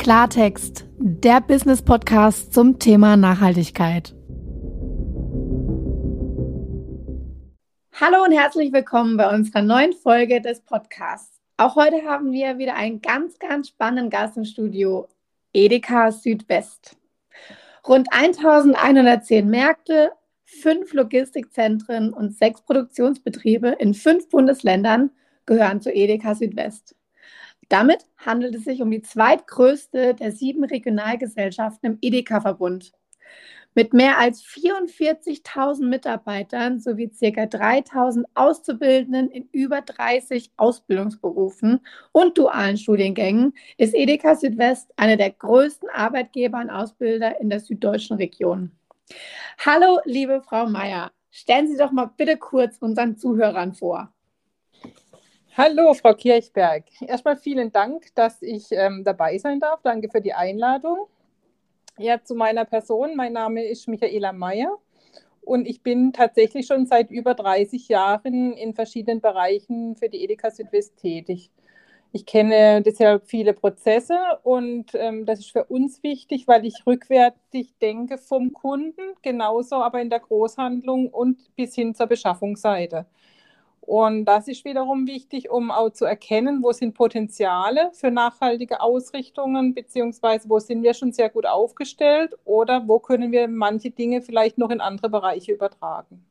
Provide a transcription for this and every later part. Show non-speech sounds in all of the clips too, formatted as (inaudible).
Klartext, der Business Podcast zum Thema Nachhaltigkeit. Hallo und herzlich willkommen bei unserer neuen Folge des Podcasts. Auch heute haben wir wieder einen ganz, ganz spannenden Gast im Studio, Edeka Südwest. Rund 1110 Märkte, fünf Logistikzentren und sechs Produktionsbetriebe in fünf Bundesländern gehören zu Edeka Südwest. Damit handelt es sich um die zweitgrößte der sieben Regionalgesellschaften im Edeka-Verbund. Mit mehr als 44.000 Mitarbeitern sowie ca. 3.000 Auszubildenden in über 30 Ausbildungsberufen und dualen Studiengängen ist Edeka Südwest einer der größten Arbeitgeber und Ausbilder in der süddeutschen Region. Hallo, liebe Frau Meier, stellen Sie doch mal bitte kurz unseren Zuhörern vor. Hallo, Frau Kirchberg. Erstmal vielen Dank, dass ich ähm, dabei sein darf. Danke für die Einladung. Ja, zu meiner Person. Mein Name ist Michaela Meyer und ich bin tatsächlich schon seit über 30 Jahren in verschiedenen Bereichen für die Edeka Südwest tätig. Ich kenne deshalb viele Prozesse und ähm, das ist für uns wichtig, weil ich rückwärtig denke vom Kunden, genauso aber in der Großhandlung und bis hin zur Beschaffungsseite. Und das ist wiederum wichtig, um auch zu erkennen, wo sind Potenziale für nachhaltige Ausrichtungen, beziehungsweise wo sind wir schon sehr gut aufgestellt oder wo können wir manche Dinge vielleicht noch in andere Bereiche übertragen.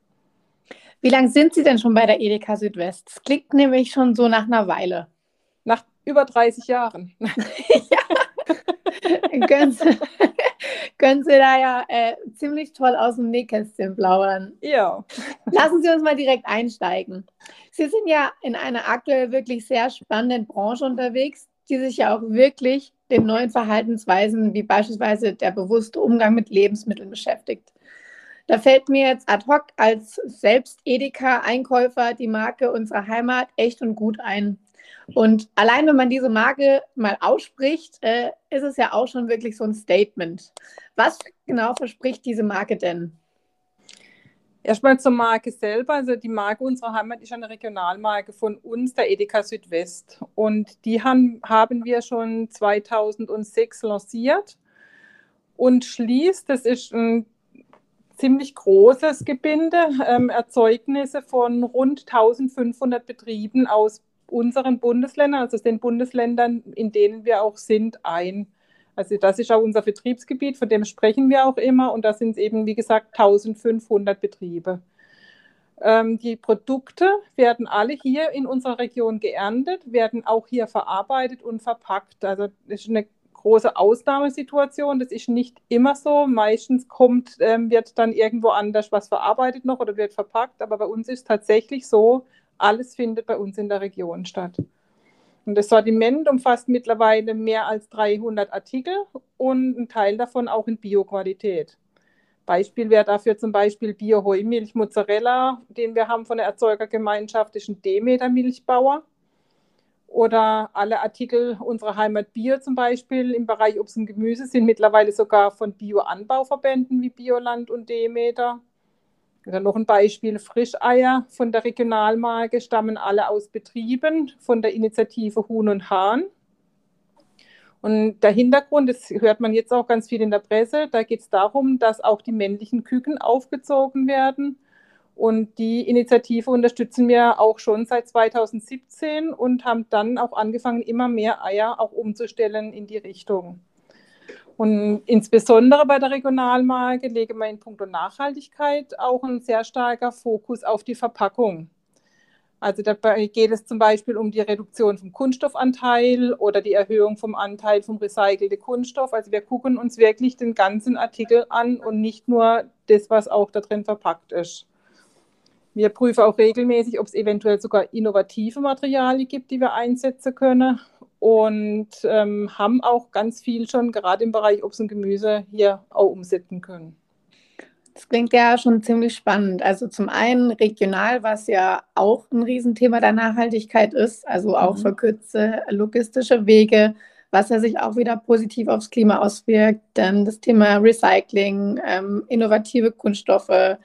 Wie lange sind Sie denn schon bei der Edeka Südwest? Das klingt nämlich schon so nach einer Weile. Nach über 30 Jahren. (laughs) ja. Können, Sie, (laughs) können Sie da ja äh, ziemlich toll aus dem Nähkästchen plaudern. Ja. Lassen Sie uns mal direkt einsteigen. Sie sind ja in einer aktuell wirklich sehr spannenden Branche unterwegs, die sich ja auch wirklich den neuen Verhaltensweisen, wie beispielsweise der bewusste Umgang mit Lebensmitteln beschäftigt. Da fällt mir jetzt ad hoc als selbst Edeka-Einkäufer die Marke unserer Heimat echt und gut ein. Und allein wenn man diese Marke mal ausspricht, äh, ist es ja auch schon wirklich so ein Statement. Was genau verspricht diese Marke denn? Erstmal zur Marke selber. Also die Marke unserer Heimat ist eine Regionalmarke von uns, der Edeka Südwest. Und die haben, haben wir schon 2006 lanciert und schließt, das ist ein ziemlich großes Gebinde, ähm, Erzeugnisse von rund 1500 Betrieben aus unseren Bundesländern, also den Bundesländern, in denen wir auch sind, ein. Also das ist auch unser Vertriebsgebiet, von dem sprechen wir auch immer und da sind es eben, wie gesagt, 1500 Betriebe. Ähm, die Produkte werden alle hier in unserer Region geerntet, werden auch hier verarbeitet und verpackt. Also das ist eine große Ausnahmesituation. Das ist nicht immer so. Meistens kommt, ähm, wird dann irgendwo anders was verarbeitet noch oder wird verpackt. Aber bei uns ist tatsächlich so, alles findet bei uns in der Region statt. Und das Sortiment umfasst mittlerweile mehr als 300 Artikel und ein Teil davon auch in Bioqualität. Beispiel wäre dafür zum Beispiel Bio-Heumilch Mozzarella, den wir haben von der Erzeugergemeinschaft, ist ein Demeter-Milchbauer. Oder alle Artikel unserer Heimat Bier zum Beispiel im Bereich Obst und Gemüse sind mittlerweile sogar von Bio-Anbauverbänden wie Bioland und Demeter. Dann noch ein Beispiel, Frischeier von der Regionalmarke stammen alle aus Betrieben von der Initiative Huhn und Hahn. Und der Hintergrund, das hört man jetzt auch ganz viel in der Presse, da geht es darum, dass auch die männlichen Küken aufgezogen werden. Und die Initiative unterstützen wir auch schon seit 2017 und haben dann auch angefangen, immer mehr Eier auch umzustellen in die Richtung. Und insbesondere bei der Regionalmarke lege man in puncto Nachhaltigkeit auch ein sehr starker Fokus auf die Verpackung. Also dabei geht es zum Beispiel um die Reduktion vom Kunststoffanteil oder die Erhöhung vom Anteil vom recycelten Kunststoff. Also wir gucken uns wirklich den ganzen Artikel an und nicht nur das, was auch da drin verpackt ist. Wir prüfen auch regelmäßig, ob es eventuell sogar innovative Materialien gibt, die wir einsetzen können und ähm, haben auch ganz viel schon gerade im Bereich Obst und Gemüse hier auch umsetzen können. Das klingt ja schon ziemlich spannend. Also zum einen regional, was ja auch ein Riesenthema der Nachhaltigkeit ist, also auch mhm. verkürzte logistische Wege, was ja sich auch wieder positiv aufs Klima auswirkt. Dann das Thema Recycling, ähm, innovative Kunststoffe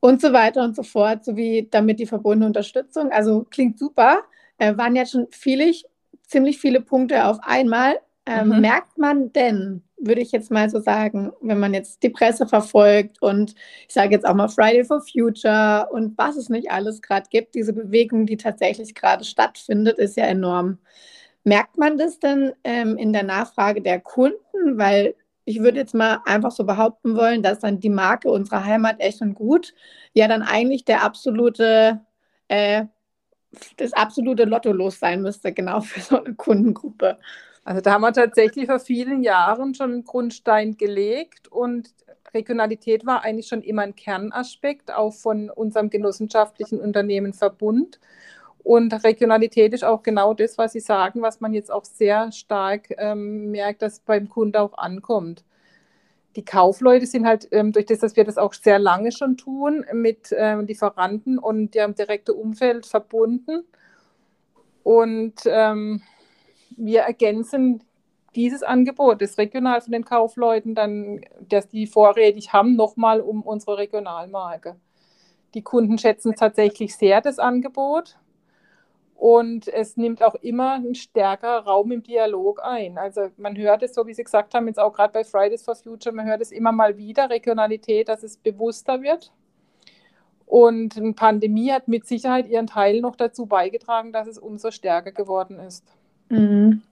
und so weiter und so fort, sowie damit die verbundene Unterstützung. Also klingt super. Äh, waren jetzt schon viele ziemlich viele Punkte auf einmal. Ähm, mhm. Merkt man denn, würde ich jetzt mal so sagen, wenn man jetzt die Presse verfolgt und ich sage jetzt auch mal Friday for Future und was es nicht alles gerade gibt, diese Bewegung, die tatsächlich gerade stattfindet, ist ja enorm. Merkt man das denn ähm, in der Nachfrage der Kunden? Weil ich würde jetzt mal einfach so behaupten wollen, dass dann die Marke unserer Heimat echt und gut ja dann eigentlich der absolute, äh, das absolute Lotto los sein müsste, genau (laughs) für so eine Kundengruppe. Also da haben wir tatsächlich vor vielen Jahren schon einen Grundstein gelegt und Regionalität war eigentlich schon immer ein Kernaspekt, auch von unserem genossenschaftlichen Unternehmen Verbund. Und Regionalität ist auch genau das, was Sie sagen, was man jetzt auch sehr stark ähm, merkt, dass beim Kunde auch ankommt. Die Kaufleute sind halt ähm, durch das, dass wir das auch sehr lange schon tun, mit ähm, Lieferanten und ihrem direkten Umfeld verbunden. Und ähm, wir ergänzen dieses Angebot, das regional von den Kaufleuten, dann, dass die vorrätig haben, nochmal um unsere Regionalmarke. Die Kunden schätzen tatsächlich sehr das Angebot und es nimmt auch immer einen stärkeren Raum im Dialog ein. Also man hört es, so wie Sie gesagt haben, jetzt auch gerade bei Fridays for Future, man hört es immer mal wieder, Regionalität, dass es bewusster wird. Und eine Pandemie hat mit Sicherheit ihren Teil noch dazu beigetragen, dass es umso stärker geworden ist. Mhm.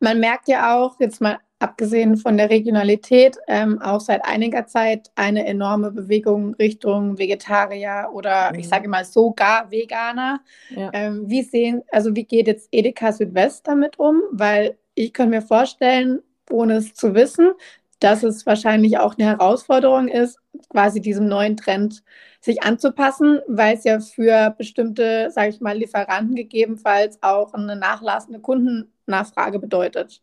Man merkt ja auch, jetzt mal abgesehen von der Regionalität, ähm, auch seit einiger Zeit eine enorme Bewegung Richtung Vegetarier oder mhm. ich sage mal sogar Veganer. Ja. Ähm, wie sehen, also wie geht jetzt Edeka Südwest damit um? Weil ich könnte mir vorstellen, ohne es zu wissen, dass es wahrscheinlich auch eine Herausforderung ist, quasi diesem neuen Trend sich anzupassen, weil es ja für bestimmte, sage ich mal, Lieferanten gegebenenfalls auch eine nachlassende Kundennachfrage bedeutet.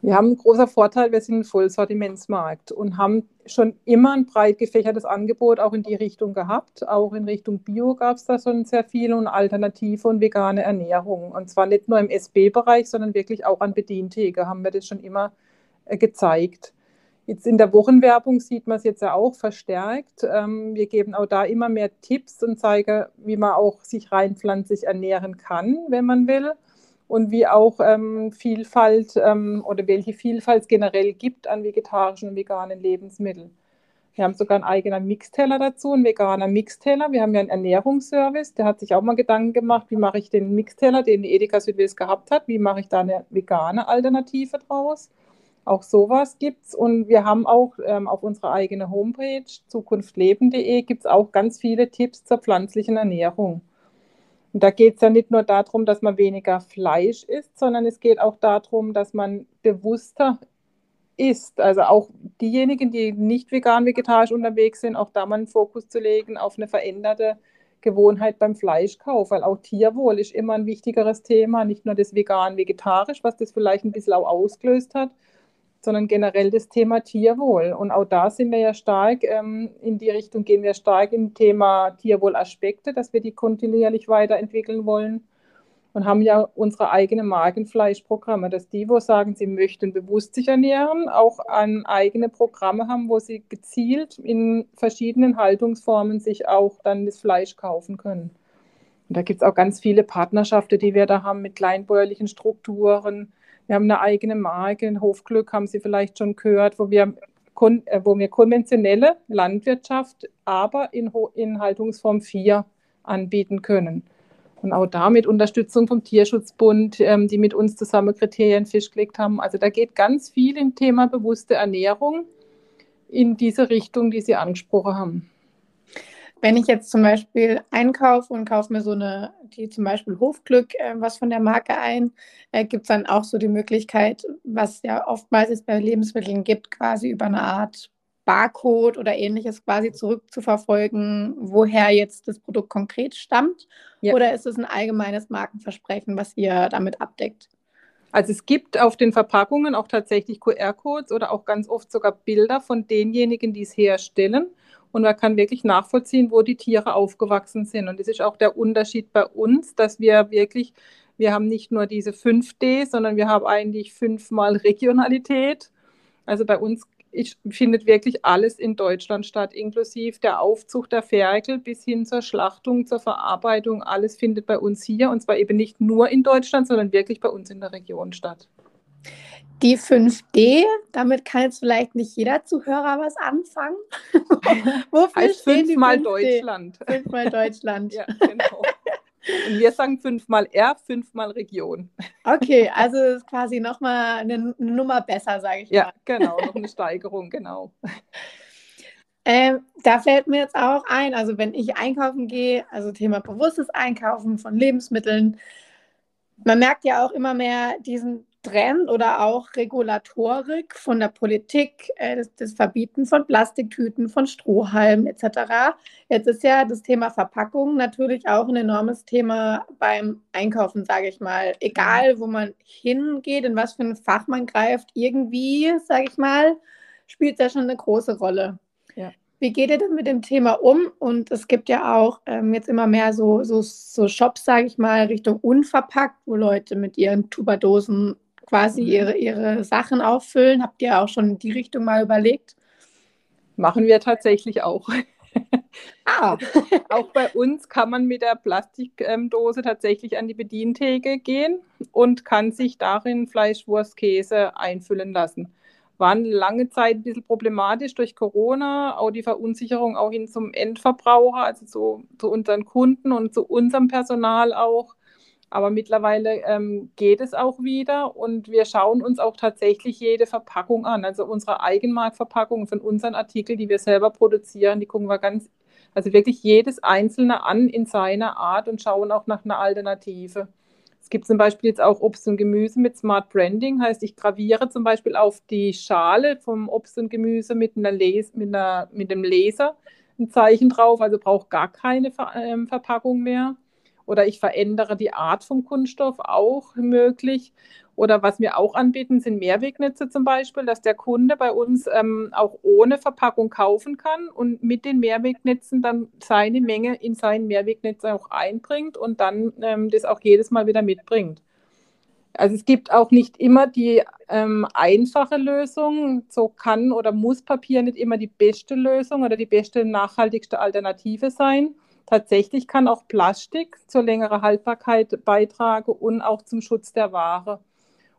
Wir haben einen großen Vorteil, wir sind ein Vollsortimentsmarkt und haben schon immer ein breit gefächertes Angebot auch in die Richtung gehabt. Auch in Richtung Bio gab es da schon sehr viele und alternative und vegane Ernährung. Und zwar nicht nur im SB-Bereich, sondern wirklich auch an Bedientheke haben wir das schon immer äh, gezeigt. Jetzt in der Wochenwerbung sieht man es jetzt ja auch verstärkt. Ähm, wir geben auch da immer mehr Tipps und zeigen, wie man auch sich rein pflanzlich ernähren kann, wenn man will. Und wie auch ähm, Vielfalt ähm, oder welche Vielfalt es generell gibt an vegetarischen und veganen Lebensmitteln. Wir haben sogar einen eigenen Mixteller dazu, einen veganer Mixteller. Wir haben ja einen Ernährungsservice, der hat sich auch mal Gedanken gemacht, wie mache ich den Mixteller, den die Edeka Südwest gehabt hat, wie mache ich da eine vegane Alternative draus. Auch sowas gibt es und wir haben auch ähm, auf unserer eigenen Homepage zukunftleben.de gibt es auch ganz viele Tipps zur pflanzlichen Ernährung. Und da geht es ja nicht nur darum, dass man weniger Fleisch isst, sondern es geht auch darum, dass man bewusster isst. Also auch diejenigen, die nicht vegan, vegetarisch unterwegs sind, auch da mal einen Fokus zu legen auf eine veränderte Gewohnheit beim Fleischkauf, weil auch Tierwohl ist immer ein wichtigeres Thema, nicht nur das vegan, vegetarisch, was das vielleicht ein bisschen auch ausgelöst hat, sondern generell das Thema Tierwohl. Und auch da sind wir ja stark, ähm, in die Richtung gehen wir stark im Thema Tierwohlaspekte, dass wir die kontinuierlich weiterentwickeln wollen. Und haben ja unsere eigenen Magenfleischprogramme, dass die, wo sagen, sie möchten bewusst sich ernähren, auch an eigene Programme haben, wo sie gezielt in verschiedenen Haltungsformen sich auch dann das Fleisch kaufen können. Und da gibt es auch ganz viele Partnerschaften, die wir da haben mit kleinbäuerlichen Strukturen, wir haben eine eigene Marke, ein Hofglück haben Sie vielleicht schon gehört, wo wir, äh, wo wir konventionelle Landwirtschaft, aber in, in Haltungsform 4 anbieten können. Und auch da mit Unterstützung vom Tierschutzbund, ähm, die mit uns zusammen Kriterien festgelegt haben. Also da geht ganz viel im Thema bewusste Ernährung in diese Richtung, die Sie angesprochen haben. Wenn ich jetzt zum Beispiel einkaufe und kaufe mir so eine, die zum Beispiel Hofglück, äh, was von der Marke ein, äh, gibt es dann auch so die Möglichkeit, was ja oftmals es bei Lebensmitteln gibt, quasi über eine Art Barcode oder ähnliches quasi zurückzuverfolgen, woher jetzt das Produkt konkret stammt? Ja. Oder ist es ein allgemeines Markenversprechen, was ihr damit abdeckt? Also es gibt auf den Verpackungen auch tatsächlich QR-Codes oder auch ganz oft sogar Bilder von denjenigen, die es herstellen und man kann wirklich nachvollziehen, wo die Tiere aufgewachsen sind. Und das ist auch der Unterschied bei uns, dass wir wirklich, wir haben nicht nur diese 5D, sondern wir haben eigentlich fünfmal Regionalität. Also bei uns findet wirklich alles in Deutschland statt, inklusive der Aufzucht der Ferkel bis hin zur Schlachtung, zur Verarbeitung. Alles findet bei uns hier und zwar eben nicht nur in Deutschland, sondern wirklich bei uns in der Region statt. Die 5D, damit kann jetzt vielleicht nicht jeder Zuhörer was anfangen. (laughs) Wofür heißt fünfmal Deutschland. Fünfmal Deutschland. ja, genau. Und wir sagen fünfmal R, fünfmal Region. Okay, also ist quasi nochmal eine Nummer besser, sage ich ja, mal. Ja, genau, noch eine Steigerung, genau. Ähm, da fällt mir jetzt auch ein, also wenn ich einkaufen gehe, also Thema bewusstes Einkaufen von Lebensmitteln, man merkt ja auch immer mehr diesen Trend oder auch Regulatorik von der Politik, äh, das, das, Verbieten von Plastiktüten, von Strohhalmen etc. Jetzt ist ja das Thema Verpackung natürlich auch ein enormes Thema beim Einkaufen, sage ich mal. Egal, wo man hingeht, in was für ein Fach man greift, irgendwie, sage ich mal, spielt da schon eine große Rolle. Ja. Wie geht ihr denn mit dem Thema um? Und es gibt ja auch ähm, jetzt immer mehr so, so, so Shops, sage ich mal, Richtung unverpackt, wo Leute mit ihren Tuberdosen quasi mhm. ihre, ihre Sachen auffüllen. Habt ihr auch schon in die Richtung mal überlegt? Machen wir tatsächlich auch. Ah. (laughs) auch bei uns kann man mit der Plastikdose tatsächlich an die Bedientheke gehen und kann sich darin Fleisch, Wurst, Käse einfüllen lassen waren lange Zeit ein bisschen problematisch durch Corona, auch die Verunsicherung auch hin zum Endverbraucher, also zu, zu unseren Kunden und zu unserem Personal auch. Aber mittlerweile ähm, geht es auch wieder und wir schauen uns auch tatsächlich jede Verpackung an. Also unsere Eigenmarktverpackungen von unseren Artikeln, die wir selber produzieren, die gucken wir ganz, also wirklich jedes einzelne an in seiner Art und schauen auch nach einer Alternative. Es gibt zum Beispiel jetzt auch Obst und Gemüse mit Smart Branding, heißt ich graviere zum Beispiel auf die Schale vom Obst und Gemüse mit, einer Les mit, einer, mit einem Laser ein Zeichen drauf, also braucht gar keine Ver ähm, Verpackung mehr. Oder ich verändere die Art vom Kunststoff auch möglich. Oder was wir auch anbieten, sind Mehrwegnetze zum Beispiel, dass der Kunde bei uns ähm, auch ohne Verpackung kaufen kann und mit den Mehrwegnetzen dann seine Menge in sein Mehrwegnetz auch einbringt und dann ähm, das auch jedes Mal wieder mitbringt. Also es gibt auch nicht immer die ähm, einfache Lösung. So kann oder muss Papier nicht immer die beste Lösung oder die beste, nachhaltigste Alternative sein. Tatsächlich kann auch Plastik zur längeren Haltbarkeit beitragen und auch zum Schutz der Ware.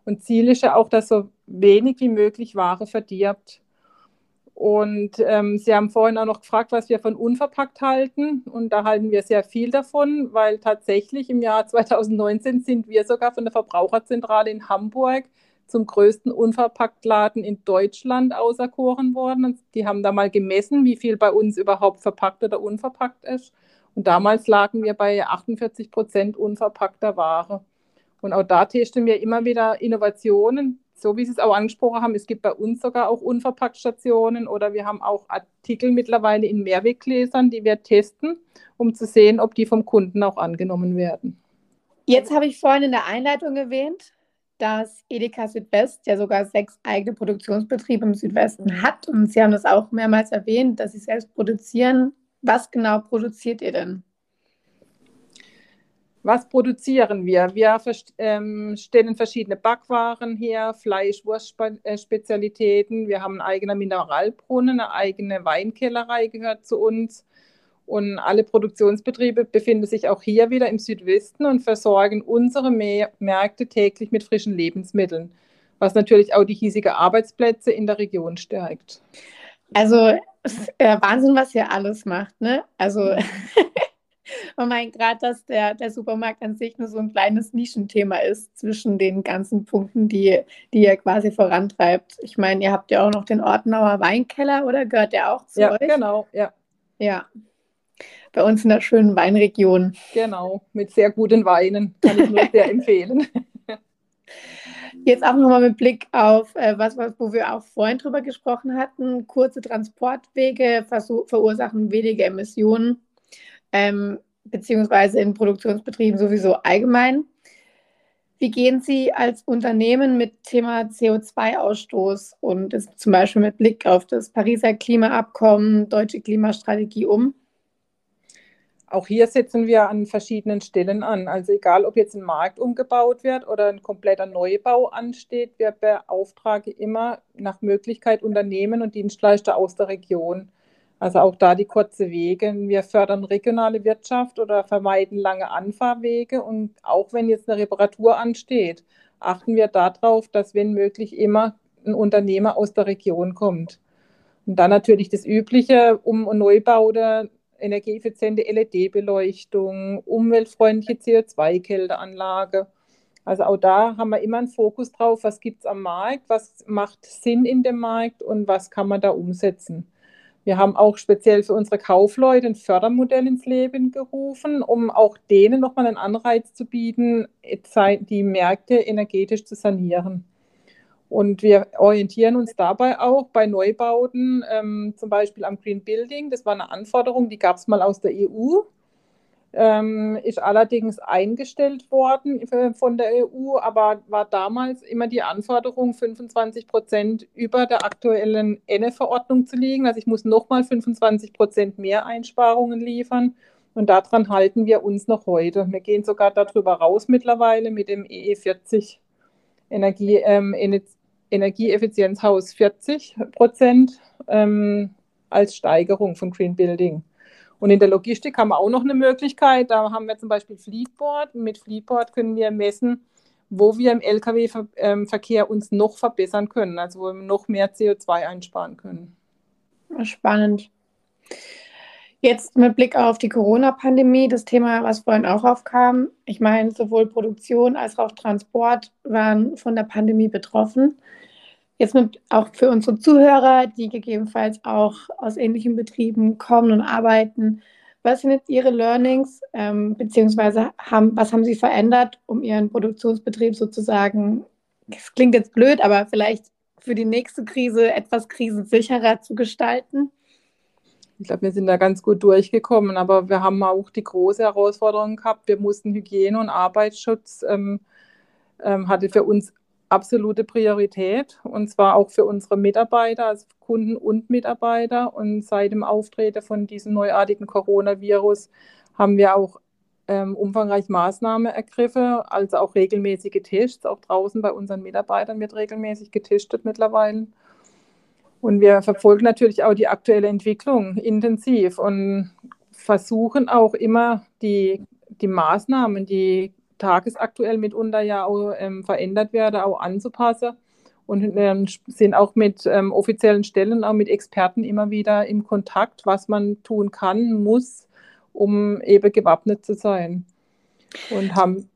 Und Ziel ist ja auch, dass so wenig wie möglich Ware verdirbt. Und ähm, Sie haben vorhin auch noch gefragt, was wir von unverpackt halten. Und da halten wir sehr viel davon, weil tatsächlich im Jahr 2019 sind wir sogar von der Verbraucherzentrale in Hamburg zum größten Unverpacktladen in Deutschland auserkoren worden. Und die haben da mal gemessen, wie viel bei uns überhaupt verpackt oder unverpackt ist. Und damals lagen wir bei 48 Prozent unverpackter Ware. Und auch da testen wir immer wieder Innovationen, so wie Sie es auch angesprochen haben. Es gibt bei uns sogar auch Unverpacktstationen oder wir haben auch Artikel mittlerweile in Mehrweggläsern, die wir testen, um zu sehen, ob die vom Kunden auch angenommen werden. Jetzt habe ich vorhin in der Einleitung erwähnt, dass Edeka Südwest ja sogar sechs eigene Produktionsbetriebe im Südwesten hat. Und Sie haben das auch mehrmals erwähnt, dass Sie selbst produzieren. Was genau produziert ihr denn? Was produzieren wir? Wir ähm, stellen verschiedene Backwaren her, Fleisch, Wurstspezialitäten. Wir haben einen eigenen Mineralbrunnen, eine eigene Weinkellerei gehört zu uns. Und alle Produktionsbetriebe befinden sich auch hier wieder im Südwesten und versorgen unsere Märkte täglich mit frischen Lebensmitteln, was natürlich auch die hiesigen Arbeitsplätze in der Region stärkt. Also äh, Wahnsinn, was ihr alles macht, ne? Also Man meint gerade, dass der, der Supermarkt an sich nur so ein kleines Nischenthema ist zwischen den ganzen Punkten, die, die ihr quasi vorantreibt. Ich meine, ihr habt ja auch noch den Ortenauer Weinkeller, oder gehört der auch zu ja, euch? Ja, genau, ja. Ja. Bei uns in der schönen Weinregion. Genau, mit sehr guten Weinen. Kann ich nur sehr (laughs) empfehlen. (laughs) Jetzt auch nochmal mit Blick auf äh, was, wo wir auch vorhin drüber gesprochen hatten. Kurze Transportwege verursachen weniger Emissionen ähm, beziehungsweise in Produktionsbetrieben sowieso allgemein. Wie gehen Sie als Unternehmen mit Thema CO2-Ausstoß und zum Beispiel mit Blick auf das Pariser Klimaabkommen, deutsche Klimastrategie um? Auch hier setzen wir an verschiedenen Stellen an. Also egal, ob jetzt ein Markt umgebaut wird oder ein kompletter Neubau ansteht, wir beauftragen immer nach Möglichkeit Unternehmen und Dienstleister aus der Region. Also auch da die kurze Wege. Wir fördern regionale Wirtschaft oder vermeiden lange Anfahrwege. Und auch wenn jetzt eine Reparatur ansteht, achten wir darauf, dass wenn möglich immer ein Unternehmer aus der Region kommt. Und dann natürlich das Übliche, um- und Neubaute, energieeffiziente LED-Beleuchtung, umweltfreundliche CO2-Kälteanlage. Also auch da haben wir immer einen Fokus drauf, was gibt es am Markt, was macht Sinn in dem Markt und was kann man da umsetzen. Wir haben auch speziell für unsere Kaufleute ein Fördermodell ins Leben gerufen, um auch denen nochmal einen Anreiz zu bieten, die Märkte energetisch zu sanieren. Und wir orientieren uns dabei auch bei Neubauten, ähm, zum Beispiel am Green Building. Das war eine Anforderung, die gab es mal aus der EU ähm, ist allerdings eingestellt worden von der EU, aber war damals immer die Anforderung, 25 Prozent über der aktuellen Enne-Verordnung zu liegen. Also ich muss nochmal 25 Prozent mehr Einsparungen liefern. Und daran halten wir uns noch heute. Wir gehen sogar darüber raus mittlerweile mit dem EE40 Energie, ähm, Energieeffizienzhaus 40 Prozent ähm, als Steigerung von Green Building. Und in der Logistik haben wir auch noch eine Möglichkeit. Da haben wir zum Beispiel Fleetboard. Mit Fleetboard können wir messen, wo wir im Lkw-Verkehr ähm, uns noch verbessern können, also wo wir noch mehr CO2 einsparen können. Spannend. Jetzt mit Blick auf die Corona-Pandemie, das Thema, was vorhin auch aufkam. Ich meine, sowohl Produktion als auch Transport waren von der Pandemie betroffen. Jetzt mit, auch für unsere Zuhörer, die gegebenenfalls auch aus ähnlichen Betrieben kommen und arbeiten, was sind jetzt Ihre Learnings, ähm, beziehungsweise haben, was haben Sie verändert, um Ihren Produktionsbetrieb sozusagen, das klingt jetzt blöd, aber vielleicht für die nächste Krise etwas krisensicherer zu gestalten? Ich glaube, wir sind da ganz gut durchgekommen, aber wir haben auch die große Herausforderung gehabt. Wir mussten Hygiene und Arbeitsschutz ähm, ähm, hatte für uns absolute Priorität und zwar auch für unsere Mitarbeiter, also Kunden und Mitarbeiter. Und seit dem Auftreten von diesem neuartigen Coronavirus haben wir auch ähm, umfangreich Maßnahmen ergriffen, also auch regelmäßige Tests. Auch draußen bei unseren Mitarbeitern wird regelmäßig getestet mittlerweile. Und wir verfolgen natürlich auch die aktuelle Entwicklung intensiv und versuchen auch immer die, die Maßnahmen, die tagesaktuell mitunter ja auch ähm, verändert werden, auch anzupassen. Und ähm, sind auch mit ähm, offiziellen Stellen, auch mit Experten immer wieder im Kontakt, was man tun kann, muss, um eben gewappnet zu sein. Und haben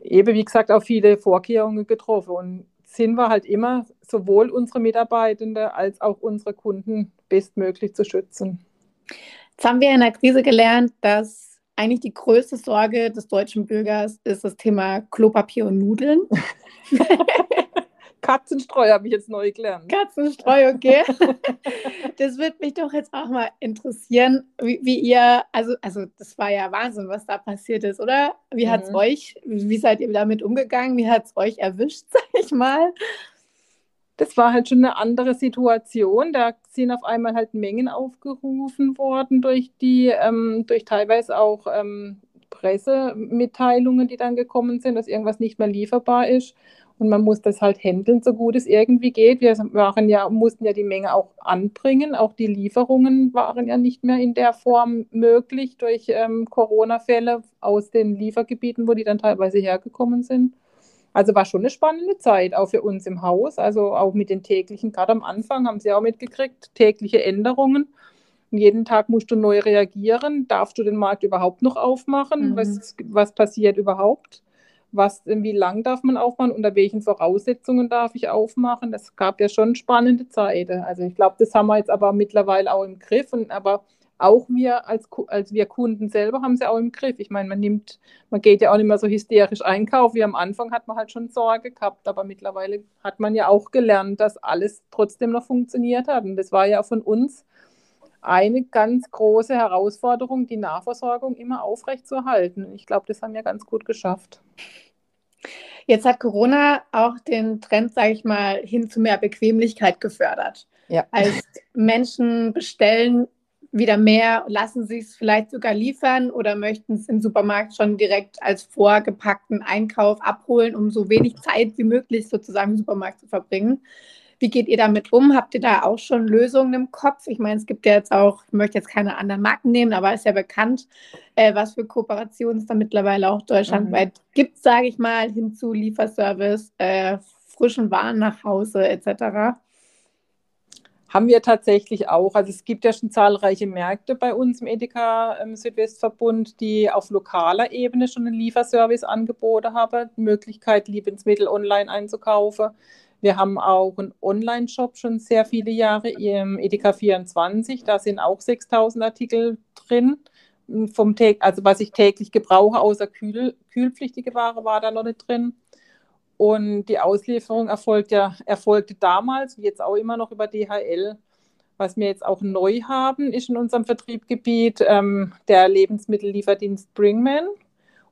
eben, wie gesagt, auch viele Vorkehrungen getroffen. Und sind wir halt immer sowohl unsere Mitarbeitenden als auch unsere Kunden bestmöglich zu schützen. Jetzt haben wir in der Krise gelernt, dass eigentlich die größte Sorge des deutschen Bürgers ist das Thema Klopapier und Nudeln. (laughs) Katzenstreu habe ich jetzt neu gelernt. Katzenstreu, okay. (laughs) das würde mich doch jetzt auch mal interessieren, wie, wie, ihr, also, also das war ja Wahnsinn, was da passiert ist, oder? Wie hat es mhm. euch, wie seid ihr damit umgegangen? Wie hat es euch erwischt, (laughs) sag ich mal? das war halt schon eine andere Situation. Da sind auf einmal halt Mengen aufgerufen worden durch die, ähm, durch teilweise auch ähm, Pressemitteilungen, die dann gekommen sind, dass irgendwas nicht mehr lieferbar ist. Und man muss das halt handeln, so gut es irgendwie geht. Wir waren ja, mussten ja die Menge auch anbringen. Auch die Lieferungen waren ja nicht mehr in der Form möglich durch ähm, Corona-Fälle aus den Liefergebieten, wo die dann teilweise hergekommen sind. Also war schon eine spannende Zeit, auch für uns im Haus. Also auch mit den täglichen, gerade am Anfang haben Sie auch mitgekriegt, tägliche Änderungen. Und jeden Tag musst du neu reagieren. Darfst du den Markt überhaupt noch aufmachen? Mhm. Was, was passiert überhaupt? Was, wie lang darf man aufmachen? Unter welchen Voraussetzungen darf ich aufmachen? Das gab ja schon spannende Zeiten. Also ich glaube, das haben wir jetzt aber mittlerweile auch im Griff. Und, aber auch wir als, als wir Kunden selber haben sie auch im Griff. Ich meine, man nimmt, man geht ja auch nicht mehr so hysterisch einkaufen. Wie am Anfang hat man halt schon Sorge gehabt, aber mittlerweile hat man ja auch gelernt, dass alles trotzdem noch funktioniert hat. Und das war ja von uns eine ganz große Herausforderung, die Nahversorgung immer aufrechtzuerhalten. Ich glaube, das haben wir ganz gut geschafft. Jetzt hat Corona auch den Trend, sage ich mal, hin zu mehr Bequemlichkeit gefördert. Ja. Als Menschen bestellen wieder mehr, lassen sie es vielleicht sogar liefern oder möchten es im Supermarkt schon direkt als vorgepackten Einkauf abholen, um so wenig Zeit wie möglich sozusagen im Supermarkt zu verbringen. Wie geht ihr damit um? Habt ihr da auch schon Lösungen im Kopf? Ich meine, es gibt ja jetzt auch, ich möchte jetzt keine anderen Marken nehmen, aber ist ja bekannt, äh, was für Kooperationen es da mittlerweile auch deutschlandweit mhm. gibt, sage ich mal, hin zu Lieferservice, äh, frischen Waren nach Hause etc. Haben wir tatsächlich auch. Also es gibt ja schon zahlreiche Märkte bei uns im Edeka ähm, Südwestverbund, die auf lokaler Ebene schon einen Lieferservice angeboten haben, die Möglichkeit, Lebensmittel online einzukaufen. Wir haben auch einen Online-Shop schon sehr viele Jahre im Edeka 24. Da sind auch 6000 Artikel drin. Vom also was ich täglich gebrauche, außer kühl kühlpflichtige Ware war da noch nicht drin. Und die Auslieferung erfolgt ja, erfolgte damals, wie jetzt auch immer noch über DHL. Was wir jetzt auch neu haben, ist in unserem Vertriebsgebiet ähm, der Lebensmittellieferdienst Bringman.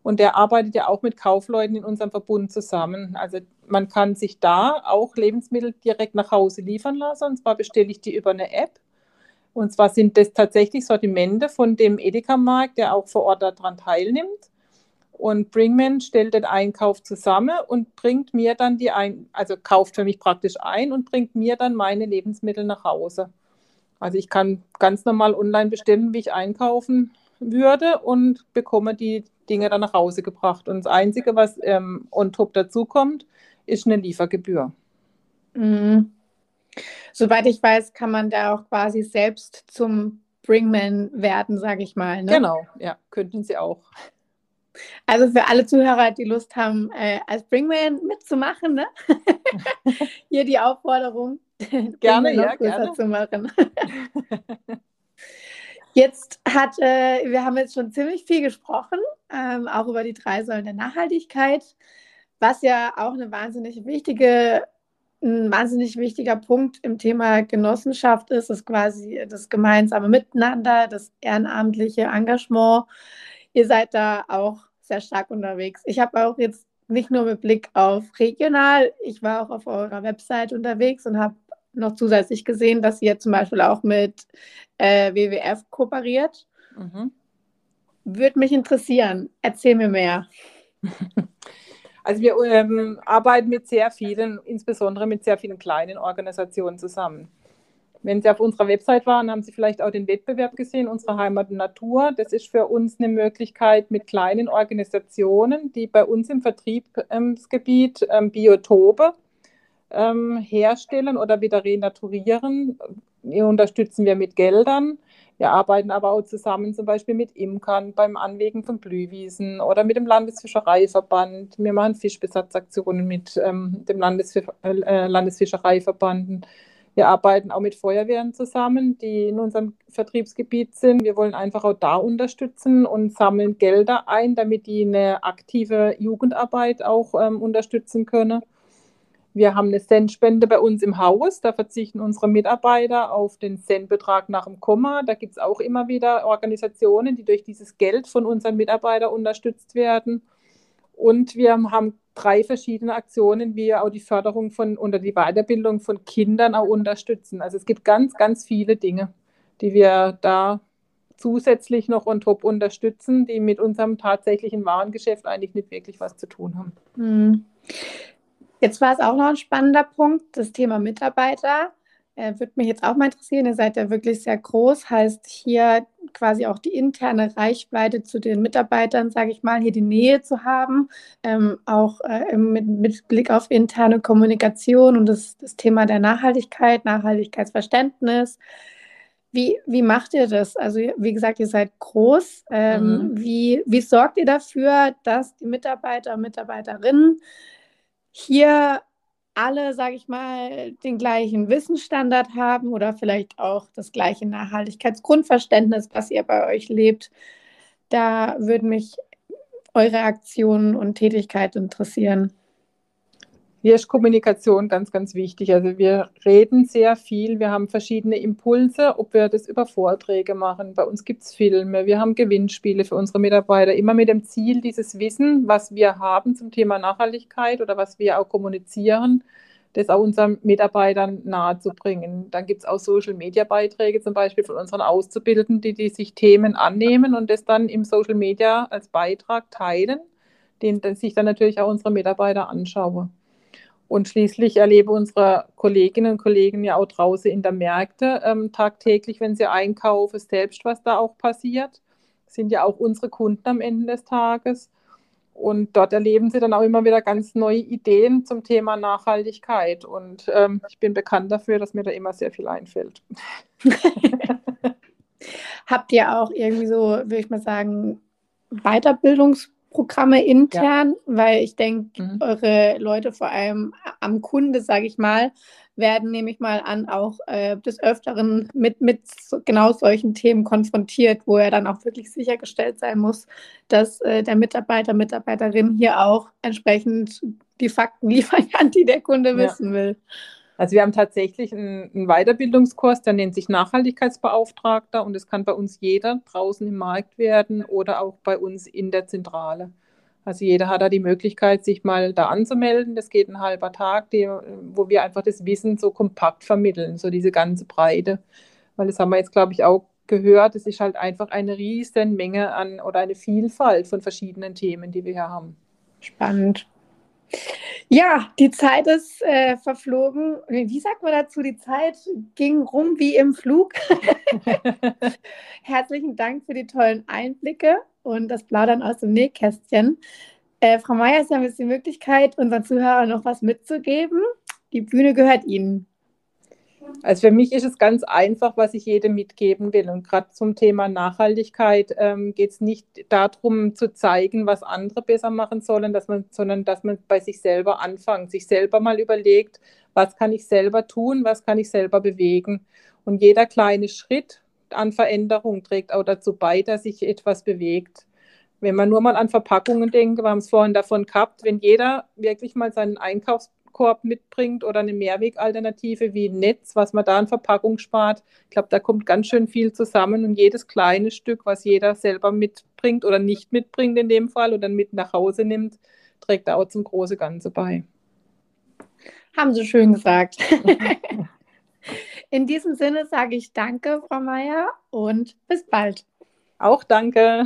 Und der arbeitet ja auch mit Kaufleuten in unserem Verbund zusammen. Also man kann sich da auch Lebensmittel direkt nach Hause liefern lassen. Und zwar bestelle ich die über eine App. Und zwar sind das tatsächlich Sortimente von dem Edeka-Markt, der auch vor Ort daran teilnimmt. Und Bringman stellt den Einkauf zusammen und bringt mir dann die ein, also kauft für mich praktisch ein und bringt mir dann meine Lebensmittel nach Hause. Also ich kann ganz normal online bestimmen, wie ich einkaufen würde und bekomme die Dinge dann nach Hause gebracht. Und das Einzige, was ähm, on top dazu kommt, ist eine Liefergebühr. Mhm. Soweit ich weiß, kann man da auch quasi selbst zum Bringman werden, sage ich mal. Ne? Genau, ja, könnten Sie auch. Also für alle Zuhörer, die Lust haben, äh, als Bringman mitzumachen, ne? (laughs) hier die Aufforderung, (laughs) gerne, ja, gerne. zu machen. (laughs) Jetzt hat, äh, wir haben jetzt schon ziemlich viel gesprochen, ähm, auch über die drei Säulen der Nachhaltigkeit, was ja auch eine wahnsinnig wichtige, ein wahnsinnig wichtiger Punkt im Thema Genossenschaft ist, ist quasi das gemeinsame Miteinander, das ehrenamtliche Engagement ihr seid da auch sehr stark unterwegs. Ich habe auch jetzt nicht nur mit Blick auf regional, ich war auch auf eurer Website unterwegs und habe noch zusätzlich gesehen, dass ihr zum Beispiel auch mit äh, WWF kooperiert. Mhm. Würde mich interessieren. Erzähl mir mehr. (laughs) Also wir ähm, arbeiten mit sehr vielen, insbesondere mit sehr vielen kleinen Organisationen zusammen. Wenn Sie auf unserer Website waren, haben Sie vielleicht auch den Wettbewerb gesehen, unsere Heimat und Natur. Das ist für uns eine Möglichkeit mit kleinen Organisationen, die bei uns im Vertriebsgebiet ähm, Biotope ähm, herstellen oder wieder renaturieren. Die unterstützen wir mit Geldern. Wir arbeiten aber auch zusammen zum Beispiel mit Imkern beim Anlegen von Blühwiesen oder mit dem Landesfischereiverband. Wir machen Fischbesatzaktionen mit ähm, dem Landesf äh, Landesfischereiverband. Wir arbeiten auch mit Feuerwehren zusammen, die in unserem Vertriebsgebiet sind. Wir wollen einfach auch da unterstützen und sammeln Gelder ein, damit die eine aktive Jugendarbeit auch ähm, unterstützen können. Wir haben eine Centspende bei uns im Haus. Da verzichten unsere Mitarbeiter auf den Centbetrag nach dem Komma. Da gibt es auch immer wieder Organisationen, die durch dieses Geld von unseren Mitarbeitern unterstützt werden. Und wir haben drei verschiedene Aktionen, wie auch die Förderung von oder die Weiterbildung von Kindern auch unterstützen. Also es gibt ganz, ganz viele Dinge, die wir da zusätzlich noch on top unterstützen, die mit unserem tatsächlichen Warengeschäft eigentlich nicht wirklich was zu tun haben. Hm. Jetzt war es auch noch ein spannender Punkt, das Thema Mitarbeiter. Äh, Würde mich jetzt auch mal interessieren, ihr seid ja wirklich sehr groß, heißt hier quasi auch die interne Reichweite zu den Mitarbeitern, sage ich mal, hier die Nähe zu haben, ähm, auch äh, mit, mit, Blick auf interne Kommunikation und das, das Thema der Nachhaltigkeit, Nachhaltigkeitsverständnis. Wie, wie macht ihr das? Also, wie gesagt, ihr seid groß. Ähm, mhm. wie, wie sorgt ihr dafür, dass die Mitarbeiter und Mitarbeiterinnen hier alle, sage ich mal, den gleichen Wissensstandard haben oder vielleicht auch das gleiche Nachhaltigkeitsgrundverständnis, was ihr bei euch lebt. Da würden mich eure Aktionen und Tätigkeit interessieren. Hier ist Kommunikation ganz, ganz wichtig. Also wir reden sehr viel, wir haben verschiedene Impulse, ob wir das über Vorträge machen. Bei uns gibt es Filme, wir haben Gewinnspiele für unsere Mitarbeiter, immer mit dem Ziel, dieses Wissen, was wir haben zum Thema Nachhaltigkeit oder was wir auch kommunizieren, das auch unseren Mitarbeitern nahezubringen. Dann gibt es auch Social-Media-Beiträge zum Beispiel von unseren Auszubildenden, die, die sich Themen annehmen und das dann im Social Media als Beitrag teilen, den sich dann natürlich auch unsere Mitarbeiter anschauen. Und schließlich erlebe unsere Kolleginnen und Kollegen ja auch draußen in der Märkte ähm, tagtäglich, wenn sie einkaufen, selbst was da auch passiert. Sind ja auch unsere Kunden am Ende des Tages. Und dort erleben sie dann auch immer wieder ganz neue Ideen zum Thema Nachhaltigkeit. Und ähm, ich bin bekannt dafür, dass mir da immer sehr viel einfällt. (laughs) Habt ihr auch irgendwie so, würde ich mal sagen, Weiterbildungsprogramme intern? Ja. Weil ich denke, mhm. eure Leute vor allem am Kunde, sage ich mal, werden, nehme ich mal an, auch äh, des Öfteren mit, mit genau solchen Themen konfrontiert, wo er dann auch wirklich sichergestellt sein muss, dass äh, der Mitarbeiter, Mitarbeiterin hier auch entsprechend die Fakten (laughs) liefern kann, die der Kunde ja. wissen will. Also wir haben tatsächlich einen, einen, Weiterbildungskurs, der nennt sich Nachhaltigkeitsbeauftragter und es kann bei uns jeder draußen im Markt werden oder auch bei uns in der Zentrale. Also jeder hat da die Möglichkeit, sich mal da anzumelden. Das geht ein halber Tag, die, wo wir einfach das Wissen so kompakt vermitteln, so diese ganze Breite. Weil das haben wir jetzt, glaube ich, auch gehört. Es ist halt einfach eine riesen Menge an oder eine Vielfalt von verschiedenen Themen, die wir hier haben. Spannend. Ja, die Zeit ist äh, verflogen. Wie sagt man dazu? Die Zeit ging rum wie im Flug. (laughs) Herzlichen Dank für die tollen Einblicke und das Plaudern aus dem Nähkästchen. Äh, Frau Meier, Sie haben jetzt die Möglichkeit, unseren Zuhörern noch was mitzugeben. Die Bühne gehört Ihnen. Also für mich ist es ganz einfach, was ich jedem mitgeben will. Und gerade zum Thema Nachhaltigkeit ähm, geht es nicht darum zu zeigen, was andere besser machen sollen, dass man, sondern dass man bei sich selber anfängt, sich selber mal überlegt, was kann ich selber tun, was kann ich selber bewegen. Und jeder kleine Schritt an Veränderung trägt auch dazu bei, dass sich etwas bewegt. Wenn man nur mal an Verpackungen denkt, wir haben es vorhin davon gehabt, wenn jeder wirklich mal seinen Einkaufs Korbkorb mitbringt oder eine Mehrwegalternative wie ein Netz, was man da an Verpackung spart. Ich glaube, da kommt ganz schön viel zusammen und jedes kleine Stück, was jeder selber mitbringt oder nicht mitbringt in dem Fall oder mit nach Hause nimmt, trägt da auch zum großen Ganze bei. Haben Sie schön gesagt. (laughs) In diesem Sinne sage ich danke, Frau Meier, und bis bald. Auch danke.